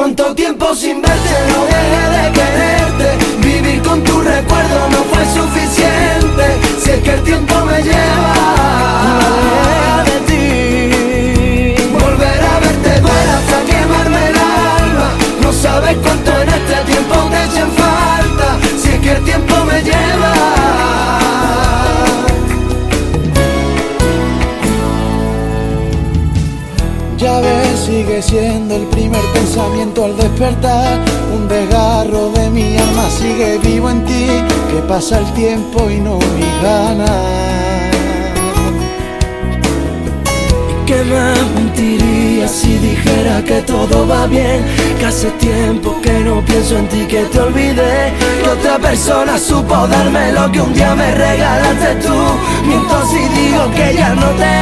Cuánto tiempo sin verte, no dejé de quererte. Vivir con tu recuerdo no fue suficiente. Si es que el tiempo me lleva de ti. Volver a verte duele hasta quemarme el alma. No sabes cuánto en este tiempo te echen falta. Si es que el tiempo me lleva. Ya ves, sigue siendo el primer pensamiento al despertar. Un desgarro de mi alma sigue vivo en ti. Que pasa el tiempo y no mi ganas. ¿Qué más mentiría si dijera que todo va bien? Que hace tiempo que no pienso en ti, que te olvidé. Que otra persona supo darme lo que un día me regalaste tú. Miento si digo que ya no te